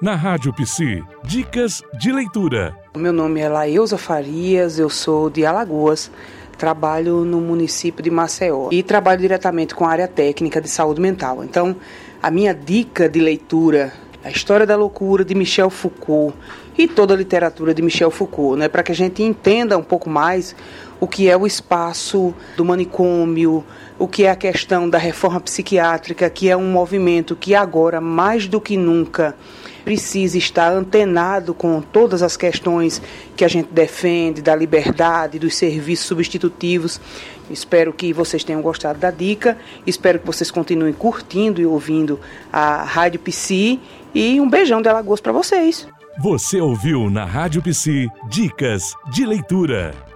Na Rádio Psi, dicas de leitura. Meu nome é Laeusa Farias, eu sou de Alagoas, trabalho no município de Maceió e trabalho diretamente com a área técnica de saúde mental. Então, a minha dica de leitura a história da loucura de Michel Foucault e toda a literatura de Michel Foucault, né, para que a gente entenda um pouco mais o que é o espaço do manicômio, o que é a questão da reforma psiquiátrica, que é um movimento que agora mais do que nunca precisa estar antenado com todas as questões que a gente defende, da liberdade, dos serviços substitutivos. Espero que vocês tenham gostado da dica, espero que vocês continuem curtindo e ouvindo a Rádio Psi e um beijão de Alagoas para vocês. Você ouviu na Rádio Psi Dicas de Leitura.